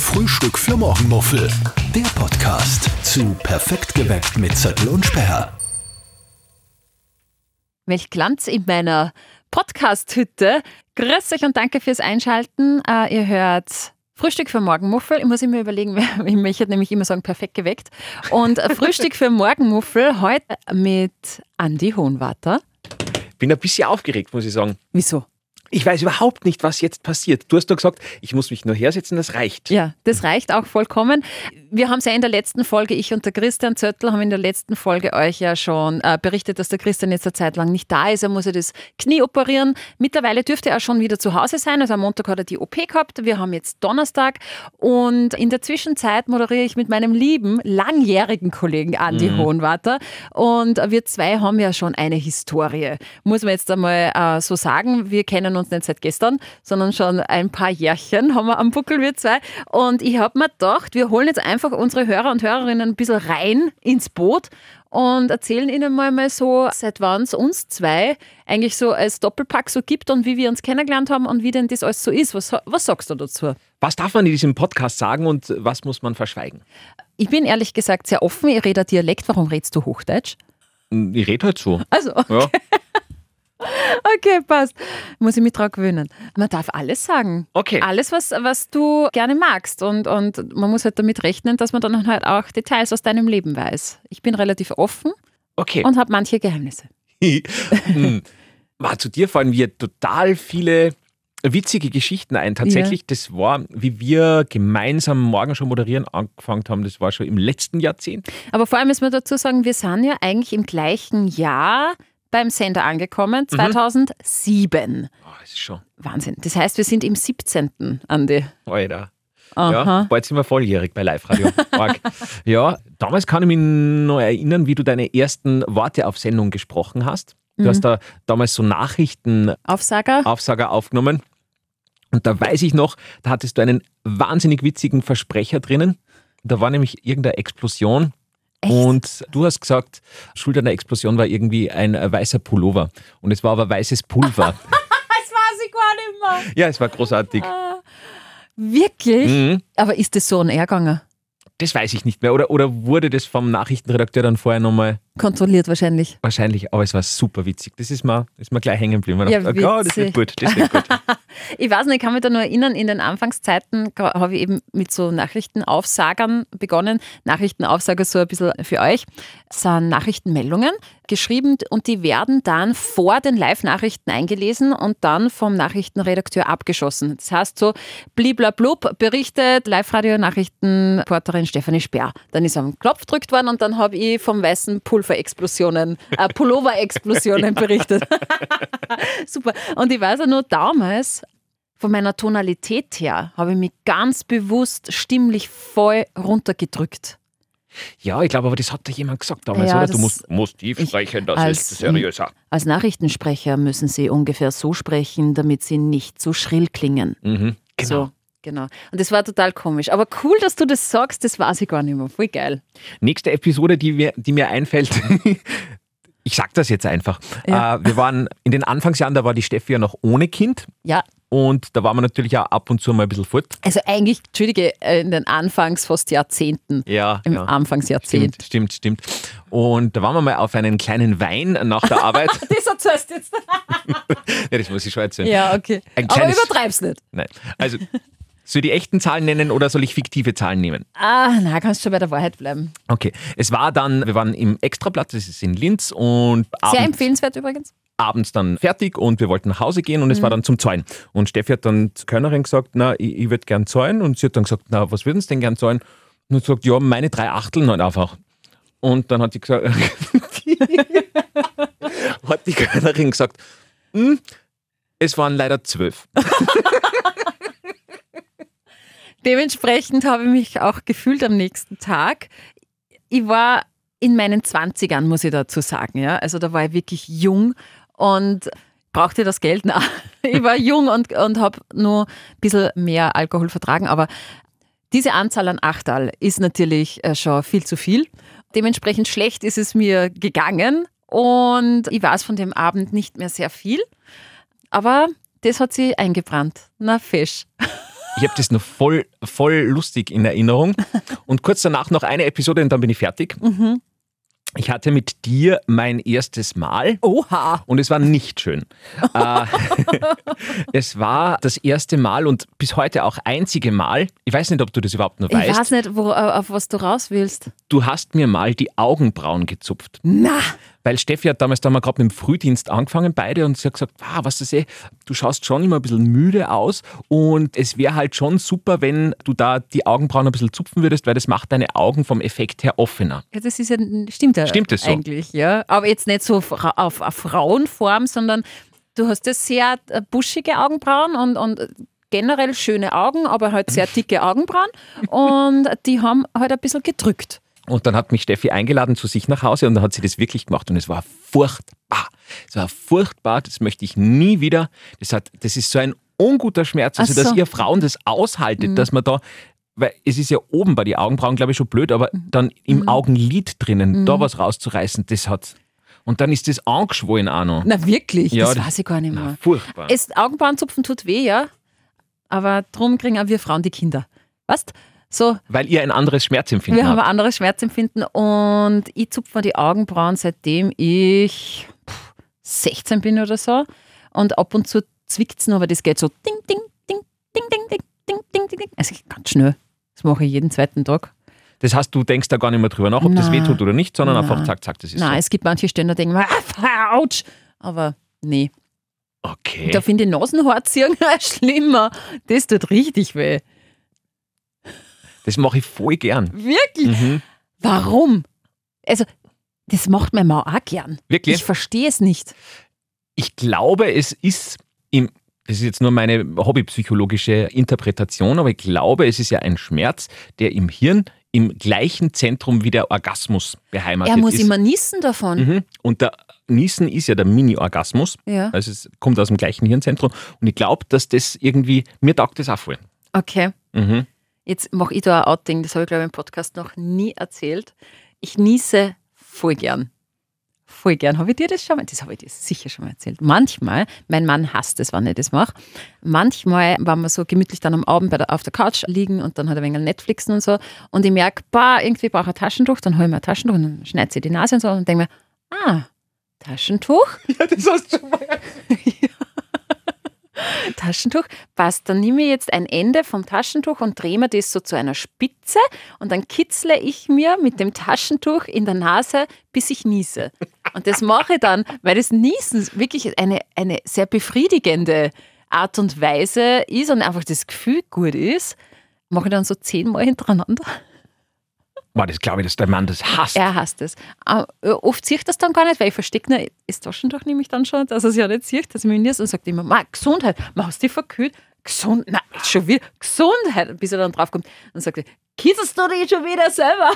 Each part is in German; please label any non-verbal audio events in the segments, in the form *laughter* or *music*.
Frühstück für Morgenmuffel. Der Podcast zu Perfekt geweckt mit Zettel und Sperr. Welch Glanz in meiner Podcast-Hütte. Grüß euch und danke fürs Einschalten. Äh, ihr hört Frühstück für Morgenmuffel. Ich muss immer überlegen, *laughs* ich möchte nämlich immer sagen, perfekt geweckt. Und Frühstück für Morgenmuffel heute mit Andi Hohenwarter. Bin ein bisschen aufgeregt, muss ich sagen. Wieso? Ich weiß überhaupt nicht, was jetzt passiert. Du hast doch gesagt, ich muss mich nur hersetzen, das reicht. Ja, das reicht auch vollkommen. Wir haben es ja in der letzten Folge, ich und der Christian Zöttl haben in der letzten Folge euch ja schon äh, berichtet, dass der Christian jetzt eine Zeit lang nicht da ist. Er muss ja das Knie operieren. Mittlerweile dürfte er schon wieder zu Hause sein. Also am Montag hat er die OP gehabt. Wir haben jetzt Donnerstag. Und in der Zwischenzeit moderiere ich mit meinem lieben, langjährigen Kollegen Andi mhm. Hohenwarter. Und wir zwei haben ja schon eine Historie. Muss man jetzt einmal äh, so sagen. Wir kennen uns nicht seit gestern, sondern schon ein paar Jährchen haben wir am Buckel, wir zwei. Und ich habe mir gedacht, wir holen jetzt einfach unsere Hörer und Hörerinnen ein bisschen rein ins Boot und erzählen ihnen mal, mal so, seit wann es uns zwei eigentlich so als Doppelpack so gibt und wie wir uns kennengelernt haben und wie denn das alles so ist. Was, was sagst du dazu? Was darf man in diesem Podcast sagen und was muss man verschweigen? Ich bin ehrlich gesagt sehr offen. Ich rede Dialekt. Warum redest du Hochdeutsch? Ich rede halt so. Also, okay. ja. *laughs* Okay, passt. Muss ich mich dran gewöhnen. Man darf alles sagen. Okay. Alles, was, was du gerne magst. Und, und man muss halt damit rechnen, dass man dann halt auch Details aus deinem Leben weiß. Ich bin relativ offen okay. und habe manche Geheimnisse. *laughs* hm. zu dir fallen mir total viele witzige Geschichten ein. Tatsächlich, ja. das war, wie wir gemeinsam morgen schon moderieren angefangen haben, das war schon im letzten Jahrzehnt. Aber vor allem müssen wir dazu sagen, wir sind ja eigentlich im gleichen Jahr beim Sender angekommen, 2007. Mhm. Oh, das ist schon. Wahnsinn. Das heißt, wir sind im 17. Andi. Alter. Aha. Ja, bald sind wir volljährig bei Live Radio. *laughs* ja, damals kann ich mich noch erinnern, wie du deine ersten Worte auf Sendung gesprochen hast. Du mhm. hast da damals so Nachrichten Aufsager. Aufsager aufgenommen. Und da weiß ich noch, da hattest du einen wahnsinnig witzigen Versprecher drinnen. Da war nämlich irgendeine Explosion Echt? Und du hast gesagt, Schuld an der Explosion war irgendwie ein äh, weißer Pullover. Und es war aber weißes Pulver. *laughs* das weiß ich gar nicht mehr. Ja, es war großartig. Ah, wirklich? Mhm. Aber ist das so ein Ärger? Das weiß ich nicht mehr. Oder, oder wurde das vom Nachrichtenredakteur dann vorher nochmal kontrolliert wahrscheinlich? Wahrscheinlich, aber es war super witzig. Das ist mir, ist mir gleich hängen geblieben. Ja, dachte, oh, das wird gut, das wird gut. *laughs* ich weiß nicht, ich kann mich da nur erinnern, in den Anfangszeiten habe ich eben mit so Nachrichtenaufsagern begonnen. Nachrichtenaufsager so ein bisschen für euch. Das sind Nachrichtenmeldungen geschrieben und die werden dann vor den Live-Nachrichten eingelesen und dann vom Nachrichtenredakteur abgeschossen. Das heißt so, bliblablub berichtet Live-Radio-Nachrichtenreporterin Stefanie Speer. Dann ist am Klopf gedrückt worden und dann habe ich vom weißen Pulverexplosionen, äh, Pullover-Explosionen berichtet. *laughs* Super. Und ich weiß ja nur damals, von meiner Tonalität her, habe ich mich ganz bewusst stimmlich voll runtergedrückt. Ja, ich glaube, aber das hat dir jemand gesagt damals, ja, oder? Du musst, musst tief sprechen, das als, ist seriöser. Als Nachrichtensprecher müssen Sie ungefähr so sprechen, damit Sie nicht zu schrill klingen. Mhm, genau. So, genau. Und das war total komisch. Aber cool, dass du das sagst, das weiß ich gar nicht mehr. Voll geil. Nächste Episode, die mir, die mir einfällt, *laughs* ich sag das jetzt einfach. Ja. Äh, wir waren in den Anfangsjahren, da war die Steffi ja noch ohne Kind. Ja. Und da waren wir natürlich auch ab und zu mal ein bisschen fort. Also eigentlich, Entschuldige, äh, in den Anfangs fast Jahrzehnten. Ja. Im ja. Anfangsjahrzehnt. Stimmt, stimmt, stimmt. Und da waren wir mal auf einen kleinen Wein nach der Arbeit. *laughs* das erzählst jetzt. *laughs* ja, das muss ich schon erzählen. Ja, okay. Aber übertreib's nicht. Nein. Also, soll ich die echten Zahlen nennen oder soll ich fiktive Zahlen nehmen? Ah, na, kannst du bei der Wahrheit bleiben. Okay. Es war dann, wir waren im Extrablatt, das ist in Linz und. Sehr empfehlenswert übrigens abends dann fertig und wir wollten nach Hause gehen und es war mhm. dann zum Zahlen. Und Steffi hat dann zur Körnerin gesagt, na, ich, ich würde gern zahlen. Und sie hat dann gesagt, na, was würden Sie denn gern zahlen? Und hat gesagt, ja, meine drei Achteln halt einfach. Und dann hat sie gesagt, *laughs* hat die Körnerin gesagt, hm, es waren leider zwölf. *laughs* Dementsprechend habe ich mich auch gefühlt am nächsten Tag. Ich war in meinen 20ern, muss ich dazu sagen. Ja? Also da war ich wirklich jung und brauchte das Geld nach. *laughs* Ich war jung und, und habe nur ein bisschen mehr Alkohol vertragen, aber diese Anzahl an Achtal ist natürlich äh, schon viel zu viel. Dementsprechend schlecht ist es mir gegangen und ich weiß von dem Abend nicht mehr sehr viel. Aber das hat sie eingebrannt. Na, Fisch. *laughs* Ich habe das noch voll, voll lustig in Erinnerung. Und kurz danach noch eine Episode und dann bin ich fertig. Ich hatte mit dir mein erstes Mal. Oha. Und es war nicht schön. Äh, *laughs* es war das erste Mal und bis heute auch einzige Mal. Ich weiß nicht, ob du das überhaupt noch Ich weißt. weiß nicht, wo, auf was du raus willst. Du hast mir mal die Augenbrauen gezupft. Na, Weil Steffi hat damals da mal gerade mit dem Frühdienst angefangen, beide, und sie hat gesagt, wow, was das eh, du schaust schon immer ein bisschen müde aus und es wäre halt schon super, wenn du da die Augenbrauen ein bisschen zupfen würdest, weil das macht deine Augen vom Effekt her offener. ja, das ist ja, stimmt ja Stimmt das so? eigentlich, ja. Aber jetzt nicht so fra- auf, auf Frauenform, sondern du hast ja sehr äh, buschige Augenbrauen und, und generell schöne Augen, aber halt sehr *laughs* dicke Augenbrauen und die haben halt ein bisschen gedrückt. Und dann hat mich Steffi eingeladen zu sich nach Hause und dann hat sie das wirklich gemacht und es war furchtbar. Es war furchtbar, das möchte ich nie wieder. Das, hat, das ist so ein unguter Schmerz, also so. Mhm. dass ihr Frauen das aushaltet, dass man da, weil es ist ja oben bei den Augenbrauen, glaube ich, schon blöd, aber Mhm. dann im Augenlid drinnen, da was rauszureißen, das hat. Und dann ist das angeschwollen auch noch. Na wirklich, Ja, das das- weiß ich gar nicht Na, mehr. furchtbar. Es, Augenbrauenzupfen tut weh, ja. Aber drum kriegen auch wir Frauen die Kinder. Weißt So, Weil ihr ein anderes Schmerzempfinden wir haben ein habt. anderes Schmerzempfinden und ich zupfe mir die Augenbrauen, seitdem ich pff, 16 bin oder so. Und ab und zu zwickt es noch, aber das geht so ding, ding, ding, ding, ding, ding, ding, ding, ding, ding. Also ganz schnell. Das mache ich jeden zweiten Tag. Das heißt, du denkst da gar nicht mehr drüber nach, ob das Na. wehtut oder nicht, sondern Na. einfach zack, zack, das ist Nein, es gibt manche Stellen, da denken wir, ah, ouch. Aber nee. so. Okay. Da finde ich Nasenhaarziehen *laughs* schlimmer. Das tut richtig weh. Das mache ich voll gern. Wirklich? Mhm. Warum? Also, das macht meine Mama auch gern. Wirklich? Ich verstehe es nicht. Ich glaube, es ist im, das ist jetzt nur meine hobbypsychologische Interpretation, aber ich glaube, es ist ja ein Schmerz, der im Hirn im gleichen Zentrum wie der Orgasmus beheimatet Er muss ist. immer niesen davon. Mhm. Und der Niesen ist ja der Mini-Orgasmus. Ja. Also es kommt aus dem gleichen Hirnzentrum. Und ich glaube, dass das irgendwie, mir taugt das auch voll. Okay. Mhm. Jetzt mache ich da ein Outing, das habe ich glaube ich im Podcast noch nie erzählt. Ich niese voll gern. Voll gern. Habe ich dir das schon mal? Das habe ich dir sicher schon mal erzählt. Manchmal, mein Mann hasst es, wenn ich das mache. Manchmal, wenn wir so gemütlich dann am Abend bei der, auf der Couch liegen und dann hat er ein wenig Netflixen und so und ich merke, bah, irgendwie brauche ich ein Taschentuch, dann hole ich mir ein Taschentuch und dann schneide sie die Nase und so und denke mir, ah, Taschentuch? *laughs* Ja, das hast du schon mal. *laughs* Taschentuch passt. Dann nehme ich jetzt ein Ende vom Taschentuch und drehe mir das so zu einer Spitze und dann kitzle ich mir mit dem Taschentuch in der Nase, bis ich niese. Und das mache ich dann, weil das Niesen wirklich eine, eine sehr befriedigende Art und Weise ist und einfach das Gefühl gut ist, mache ich dann so zehnmal hintereinander. Boah, das glaube ich, dass der Mann das hasst. Er hasst es. Äh, Oft sieht das dann gar nicht, weil ich verstecke nur das Taschentuch nämlich dann schon, dass er es ja nicht sieht, dass ich mich nies und sagt immer, Ma, Gesundheit, Ma, hast du dich verkühlt? Gesund, nein, schon wieder, Gesundheit, bis er dann draufkommt und sagt, kitzelst du dich schon wieder selber?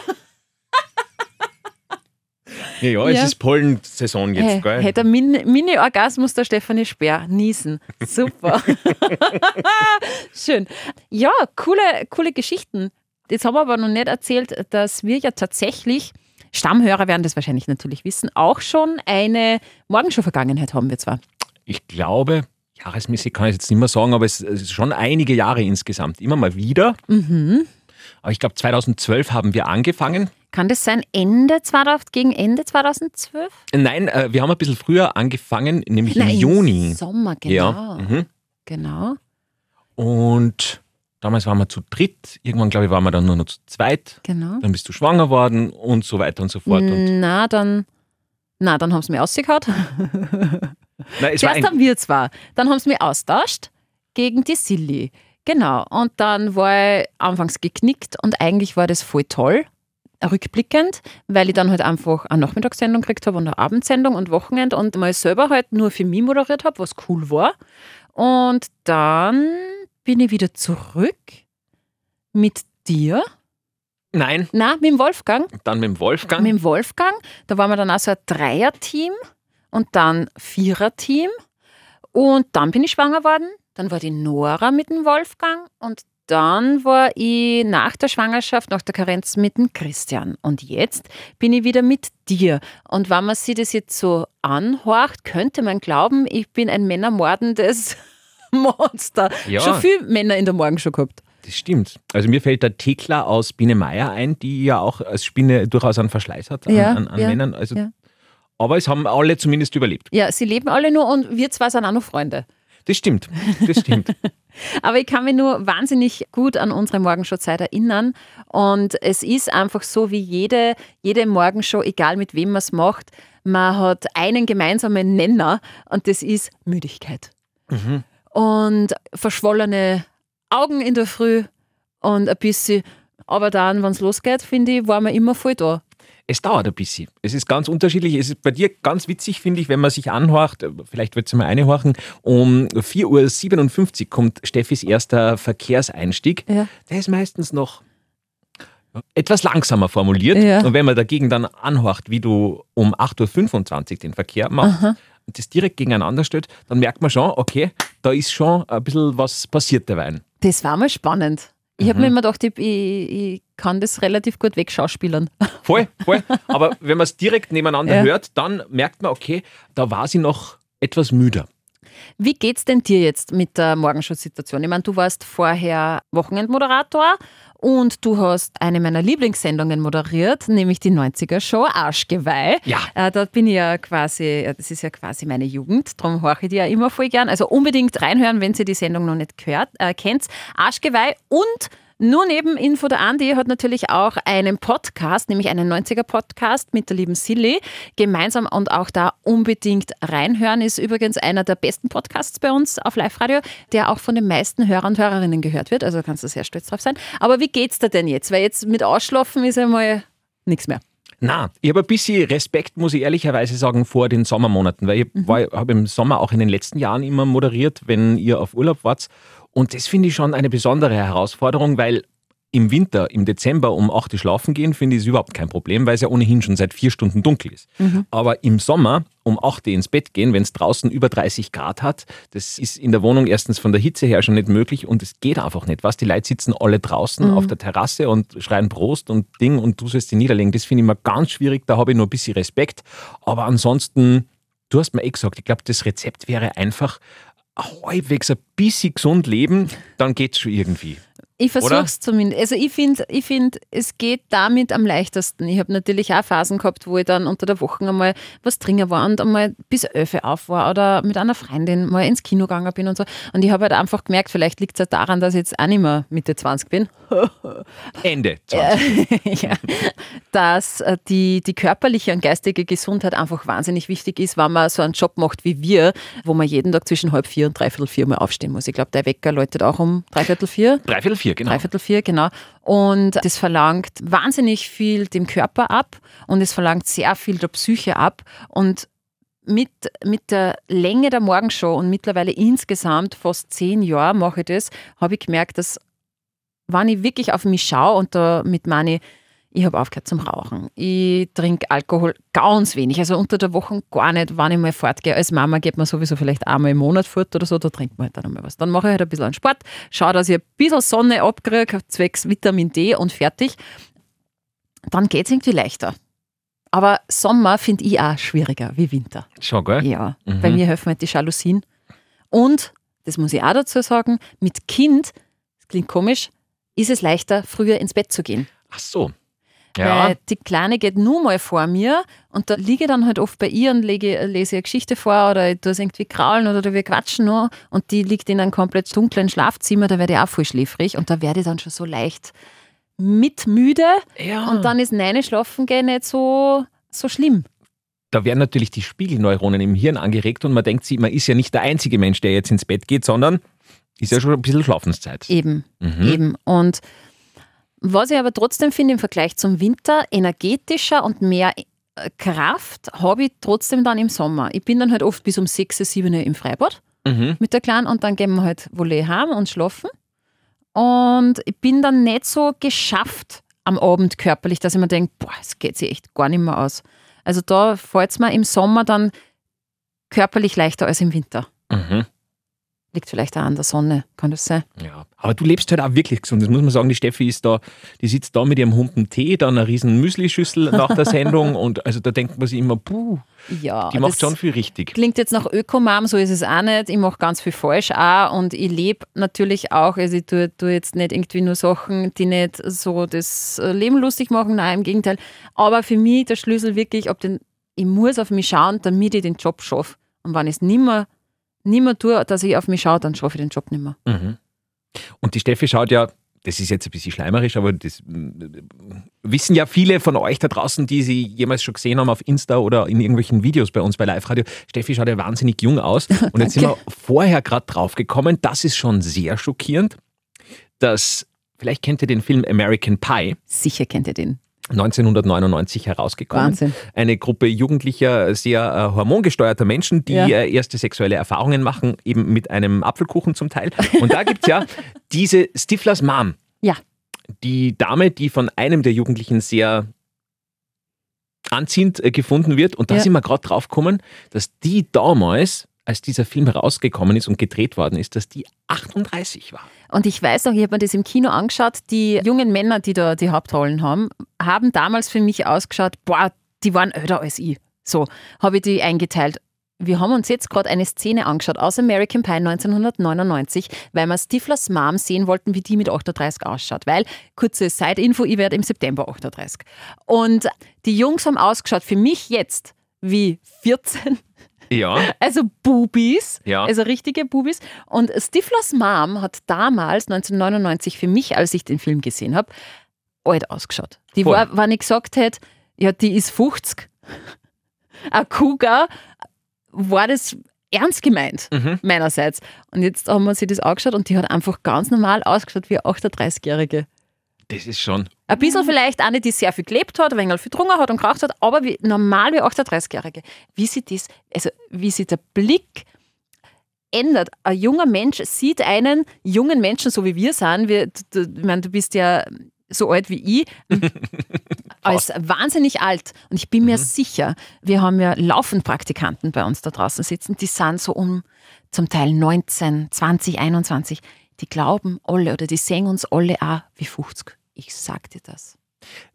Ja, ja, Ja. es ist Pollensaison jetzt, Hey, gell? hätte Min- Mini-Orgasmus der Stefanie Speer. Niesen. Super. *laughs* *laughs* Schön. Ja, coole, coole Geschichten. Jetzt haben wir aber noch nicht erzählt, dass wir ja tatsächlich, Stammhörer werden das wahrscheinlich natürlich wissen, auch schon eine Morgenshow-Vergangenheit haben wir zwar. Ich glaube, jahresmäßig kann ich jetzt nicht mehr sagen, aber es es ist schon einige Jahre insgesamt. Immer mal wieder. Mhm. Aber ich glaube, 2012 haben wir angefangen. Kann das sein Ende 2000, gegen Ende 2012? Nein, äh, wir haben ein bisschen früher angefangen, nämlich Nein, im Juni. Sommer, genau. Ja. Mhm. Genau. Und damals waren wir zu dritt. Irgendwann, glaube ich, waren wir dann nur noch zu zweit. Genau. Dann bist du schwanger worden und so weiter und so fort. Und, Na, dann, na, dann haben sie mich ausgehauen. nein, Zuerst haben wir zwar, dann haben sie mich austauscht gegen die Silly. Genau. Und dann war ich anfangs geknickt und eigentlich war das voll toll, rückblickend, weil ich dann halt einfach eine Nachmittagssendung gekriegt habe und eine Abendsendung und Wochenend und mal selber halt nur für mich moderiert habe, was cool war. Und dann bin ich wieder zurück mit dir. nein, Na, mit dem Wolfgang. dann mit dem Wolfgang. Mit dem Wolfgang. Da waren wir dann auch so ein Dreier-Team und dann Vierer-Team. Und dann bin ich schwanger worden. Dann war die Nora mit dem Wolfgang und dann war ich nach der Schwangerschaft, nach der Karenz mit dem Christian. Und jetzt bin ich wieder mit dir. Und wenn man sich das jetzt so anhorcht, könnte man glauben, ich bin ein männermordendes Monster. Ja. Schon viele Männer in der Morgenshow gehabt. Das stimmt. Also mir fällt der Thekla aus Biene Meier ein, die ja auch als Spinne durchaus einen Verschleiß hat an, Ja, an, an ja, Männern. Also, ja. Aber es haben alle zumindest überlebt. Ja, sie leben alle nur und wir zwei sind auch noch Freunde. Das stimmt. Das stimmt. *laughs* Aber ich kann mich nur wahnsinnig gut an unsere Morgenshow-Zeit erinnern. Und es ist einfach so, wie jede, jede Morgenshow, egal mit wem man es macht, man hat einen gemeinsamen Nenner und das ist Müdigkeit. Und verschwollene Augen in der Früh und ein bisschen. Aber dann, wenn es losgeht, finde ich, war man immer voll da. Es dauert ein bisschen. Es ist ganz unterschiedlich. Es ist bei dir ganz witzig, finde ich, wenn man sich anhorcht, vielleicht wird es mal einhorchen, um 4.57 Uhr kommt Steffis erster Verkehrseinstieg. Ja. Der ist meistens noch etwas langsamer formuliert. Ja. Und wenn man dagegen dann anhorcht, wie du um 8.25 Uhr den Verkehr machst und das direkt gegeneinander stellt, dann merkt man schon, okay, da ist schon ein bisschen was passiert derweil. Das war mal spannend. Ich habe mir immer gedacht, ich, ich, ich kann das relativ gut wegschauspielern. *laughs* Voll, voll. Aber wenn man es direkt nebeneinander Ja. hört, dann merkt man, okay, da war sie noch etwas müder. Wie geht's denn dir jetzt mit der Morgenshow-Situation? Ich meine, du warst vorher Wochenendmoderator und du hast eine meiner Lieblingssendungen moderiert, nämlich die 90er-Show Arschgeweih. Ja. Äh, dort bin ich ja quasi, äh, das ist ja quasi meine Jugend, darum horche ich die ja immer voll gern. Also unbedingt reinhören, wenn ihr die Sendung noch nicht gehört, äh, kennt. Arschgeweih und nur neben Info der Andi hat natürlich auch einen Podcast, nämlich einen 90er-Podcast mit der lieben Silly, gemeinsam und auch da unbedingt reinhören. Ist übrigens einer der besten Podcasts bei uns auf Live-Radio, der auch von den meisten Hörer und Hörerinnen gehört wird. Also kannst du sehr stolz drauf sein. Aber wie geht's dir denn jetzt? Weil jetzt mit Ausschlafen ist einmal nichts mehr. Na, ich habe ein bisschen Respekt, muss ich ehrlicherweise sagen, vor den Sommermonaten, weil ich war- habe im Sommer auch in den letzten Jahren immer moderiert, wenn ihr auf Urlaub wart. Und das finde ich schon eine besondere Herausforderung, weil im Winter, im Dezember um 8 Uhr schlafen gehen, finde ich es überhaupt kein Problem, weil es ja ohnehin schon seit vier Stunden dunkel ist. Aber im Sommer um 8 Uhr ins Bett gehen, wenn es draußen über 30 Grad hat, das ist in der Wohnung erstens von der Hitze her schon nicht möglich und es geht einfach nicht. Was? Die Leute sitzen alle draußen auf der Terrasse und schreien Prost und Ding und du sollst die niederlegen. Das finde ich immer ganz schwierig, da habe ich nur ein bisschen Respekt. Aber ansonsten, du hast mir eh gesagt, ich glaube, das Rezept wäre einfach halbwegs ein bisschen gesund leben, dann geht es schon irgendwie. Ich versuche es zumindest. Also ich finde, ich find, es geht damit am leichtesten. Ich habe natürlich auch Phasen gehabt, wo ich dann unter der Woche einmal was trinken war und einmal bis elf auf war oder mit einer Freundin mal ins Kino gegangen bin und so. Und ich habe halt einfach gemerkt, vielleicht liegt es halt daran, dass ich jetzt auch nicht mehr Mitte 20 bin, *laughs* Ende. 20. *laughs* ja, dass äh, die, die körperliche und geistige Gesundheit einfach wahnsinnig wichtig ist, wenn man so einen Job macht wie wir, wo man jeden Tag zwischen halb vier und dreiviertel vier mal aufstehen muss. Ich glaube, der Wecker läutet auch um dreiviertel vier. Dreiviertel vier, genau. Dreiviertel vier, genau. Und das verlangt wahnsinnig viel dem Körper ab und es verlangt sehr viel der Psyche ab. Und mit, mit der Länge der Morgenshow und mittlerweile insgesamt fast zehn Jahre mache ich das, habe ich gemerkt, dass wenn ich wirklich auf mich schaue und damit meine ich, habe aufgehört zum Rauchen. Ich trinke Alkohol ganz wenig, also unter der Woche gar nicht, wenn ich mal fortgehe. Als Mama geht man sowieso vielleicht einmal im Monat fort oder so, da trinkt man halt dann einmal was. Dann mache ich halt ein bisschen Sport, schaue, dass ich ein bisschen Sonne abkriege, zwecks Vitamin D und fertig. Dann geht es irgendwie leichter. Aber Sommer finde ich auch schwieriger wie Winter. Schon, gell? Ja, bei mir helfen halt die Jalousien. Und, das muss ich auch dazu sagen, mit Kind, das klingt komisch, ist es leichter, früher ins Bett zu gehen. Ach so. Ja, Weil die Kleine geht nur mal vor mir und da liege ich dann halt oft bei ihr und lege, lese eine Geschichte vor oder ich tue es irgendwie kraulen oder wir quatschen noch und die liegt in einem komplett dunklen Schlafzimmer, da werde ich auch voll schläfrig und da werde ich dann schon so leicht mitmüde ja. und dann ist Neine schlafen gehen nicht so, so schlimm. da werden natürlich die Spiegelneuronen im Hirn angeregt und man denkt sich, man ist ja nicht der einzige Mensch, der jetzt ins Bett geht, sondern ist ja schon ein bisschen Schlafenszeit. Eben, Mhm. eben. Und was ich aber trotzdem finde im Vergleich zum Winter, energetischer und mehr äh, Kraft habe ich trotzdem dann im Sommer. Ich bin dann halt oft bis um 6, 7 Uhr im Freibad Mhm. mit der Kleinen und dann gehen wir halt wohl heim und schlafen. Und ich bin dann nicht so geschafft am Abend körperlich, dass ich mir denke, boah, es geht sich echt gar nicht mehr aus. Also da fällt es mir im Sommer dann körperlich leichter als im Winter. Mhm. Liegt vielleicht auch an der Sonne, kann das sein? Ja, aber du lebst halt auch wirklich gesund. Das muss man sagen, die Steffi ist da, die sitzt da mit ihrem Humpen Tee, dann eine riesen Müslischüssel nach der Sendung *laughs* und also da denkt man sich immer, puh, Ja, die macht schon viel richtig. Klingt jetzt nach Ökomam, so ist es auch nicht. Ich mache ganz viel falsch auch und ich lebe natürlich auch. Also ich tue, tue jetzt nicht irgendwie nur Sachen, die nicht so das Leben lustig machen, nein, im Gegenteil. Aber für mich der Schlüssel wirklich, ob den, ich muss auf mich schauen, damit ich den Job schaffe. Und wenn ich es nimmer, nimmer tue, dass ich auf mich schaue, dann schaffe ich den Job nimmer. Mhm. Und die Steffi schaut ja, das ist jetzt ein bisschen schleimerisch, aber das mm, wissen ja viele von euch da draußen, die sie jemals schon gesehen haben auf Insta oder in irgendwelchen Videos bei uns bei Live Radio. Steffi schaut ja wahnsinnig jung aus. *laughs* Und jetzt sind wir vorher gerade drauf gekommen, das ist schon sehr schockierend, dass, vielleicht kennt ihr den Film American Pie. Sicher kennt ihr den. 1999 herausgekommen. Wahnsinn. Eine Gruppe jugendlicher, sehr äh, hormongesteuerter Menschen, die Ja. äh, erste sexuelle Erfahrungen machen, eben mit einem Apfelkuchen zum Teil. Und da gibt es ja *laughs* diese Stiflers Mom, Ja, die Dame, die von einem der Jugendlichen sehr anziehend äh, gefunden wird. Und da Ja. sind wir gerade drauf gekommen, dass die damals, als dieser Film herausgekommen ist und gedreht worden ist, dass die 38 war. Und ich weiß noch, ich habe mir das im Kino angeschaut, die jungen Männer, die da die Hauptrollen haben, haben damals für mich ausgeschaut, boah, die waren älter als ich. So habe ich die eingeteilt. Wir haben uns jetzt gerade eine Szene angeschaut aus American Pie 1999, weil wir Stiflers Mom sehen wollten, wie die mit 38 ausschaut. Weil, kurze Side-Info, ich werde im September 38. Und die Jungs haben ausgeschaut für mich jetzt wie 14, Ja. also Bubis, Ja. also richtige Bubis. Und Stiflers Mom hat damals, 1999, für mich, als ich den Film gesehen habe, alt ausgeschaut. Die Voll. war, wenn ich gesagt hätte, ja, die ist 50, *laughs* ein Cougar, war das ernst gemeint, Mhm. meinerseits. Und jetzt haben wir sich das angeschaut und die hat einfach ganz normal ausgeschaut wie eine 38-Jährige. Das ist schon. Ein bisschen vielleicht eine, die sehr viel gelebt hat, ein wenig viel getrunken hat und geraucht hat, aber wie, normal wie 38-Jährige. Wie sich das, also wie sich der Blick ändert. Ein junger Mensch sieht einen jungen Menschen, so wie wir sind, wir, du, ich meine, du bist ja so alt wie ich, *laughs* als wahnsinnig alt. Und ich bin mir sicher, wir haben ja laufend Praktikanten bei uns da draußen sitzen, die sind so um zum Teil 19, 20, 21. Die glauben alle oder die sehen uns alle auch wie 50. Ich sag dir das.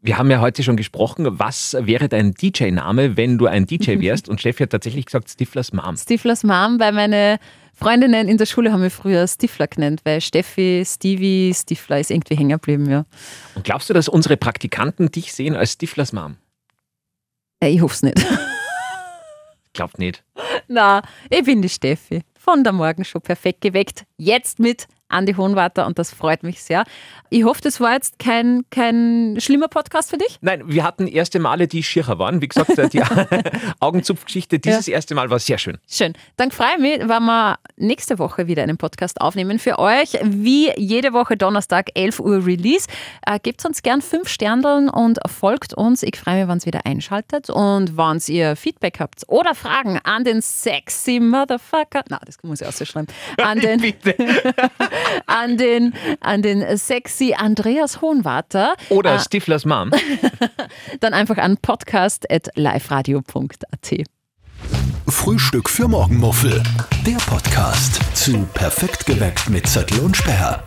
Wir haben ja heute schon gesprochen, was wäre dein DJ-Name, wenn du ein DJ *laughs* wärst? Und Steffi hat tatsächlich gesagt, Stiflers Mom. Stiflers Mom, weil meine Freundinnen in der Schule haben mich früher Stifler genannt, weil Steffi, Stevie, Stifler ist irgendwie hängen geblieben, ja. Und glaubst du, dass unsere Praktikanten dich sehen als Stiflers Mom? Äh, Ich hoffe es nicht. *laughs* Glaubt nicht. Na, ich bin die Steffi von der Morgenshow perfekt geweckt. Jetzt mit Andi Hohenwarter und das freut mich sehr. Ich hoffe, das war jetzt kein, kein schlimmer Podcast für dich. Nein, wir hatten erste Male, die schircher waren. Wie gesagt, die *laughs* Augenzupfgeschichte, dieses erste Mal war sehr schön. Schön. Dann freue ich mich, wenn wir nächste Woche wieder einen Podcast aufnehmen für euch. Wie jede Woche Donnerstag, 11 Uhr Release. Äh, gebt uns gern fünf Sterndeln und folgt uns. Ich freue mich, wenn ihr wieder einschaltet. Und wenn ihr Feedback habt oder Fragen an den sexy Motherfucker, na, das muss ich auch so schreiben, an *laughs* den, Bitte. *laughs* an den, an den sexy Andreas Hohenwarter, Oder Stiflers Mom. *laughs* dann einfach an podcast.liveradio.at. Frühstück für Morgenmuffel. Der Podcast zu Perfekt geweckt mit Zettel und Sperr.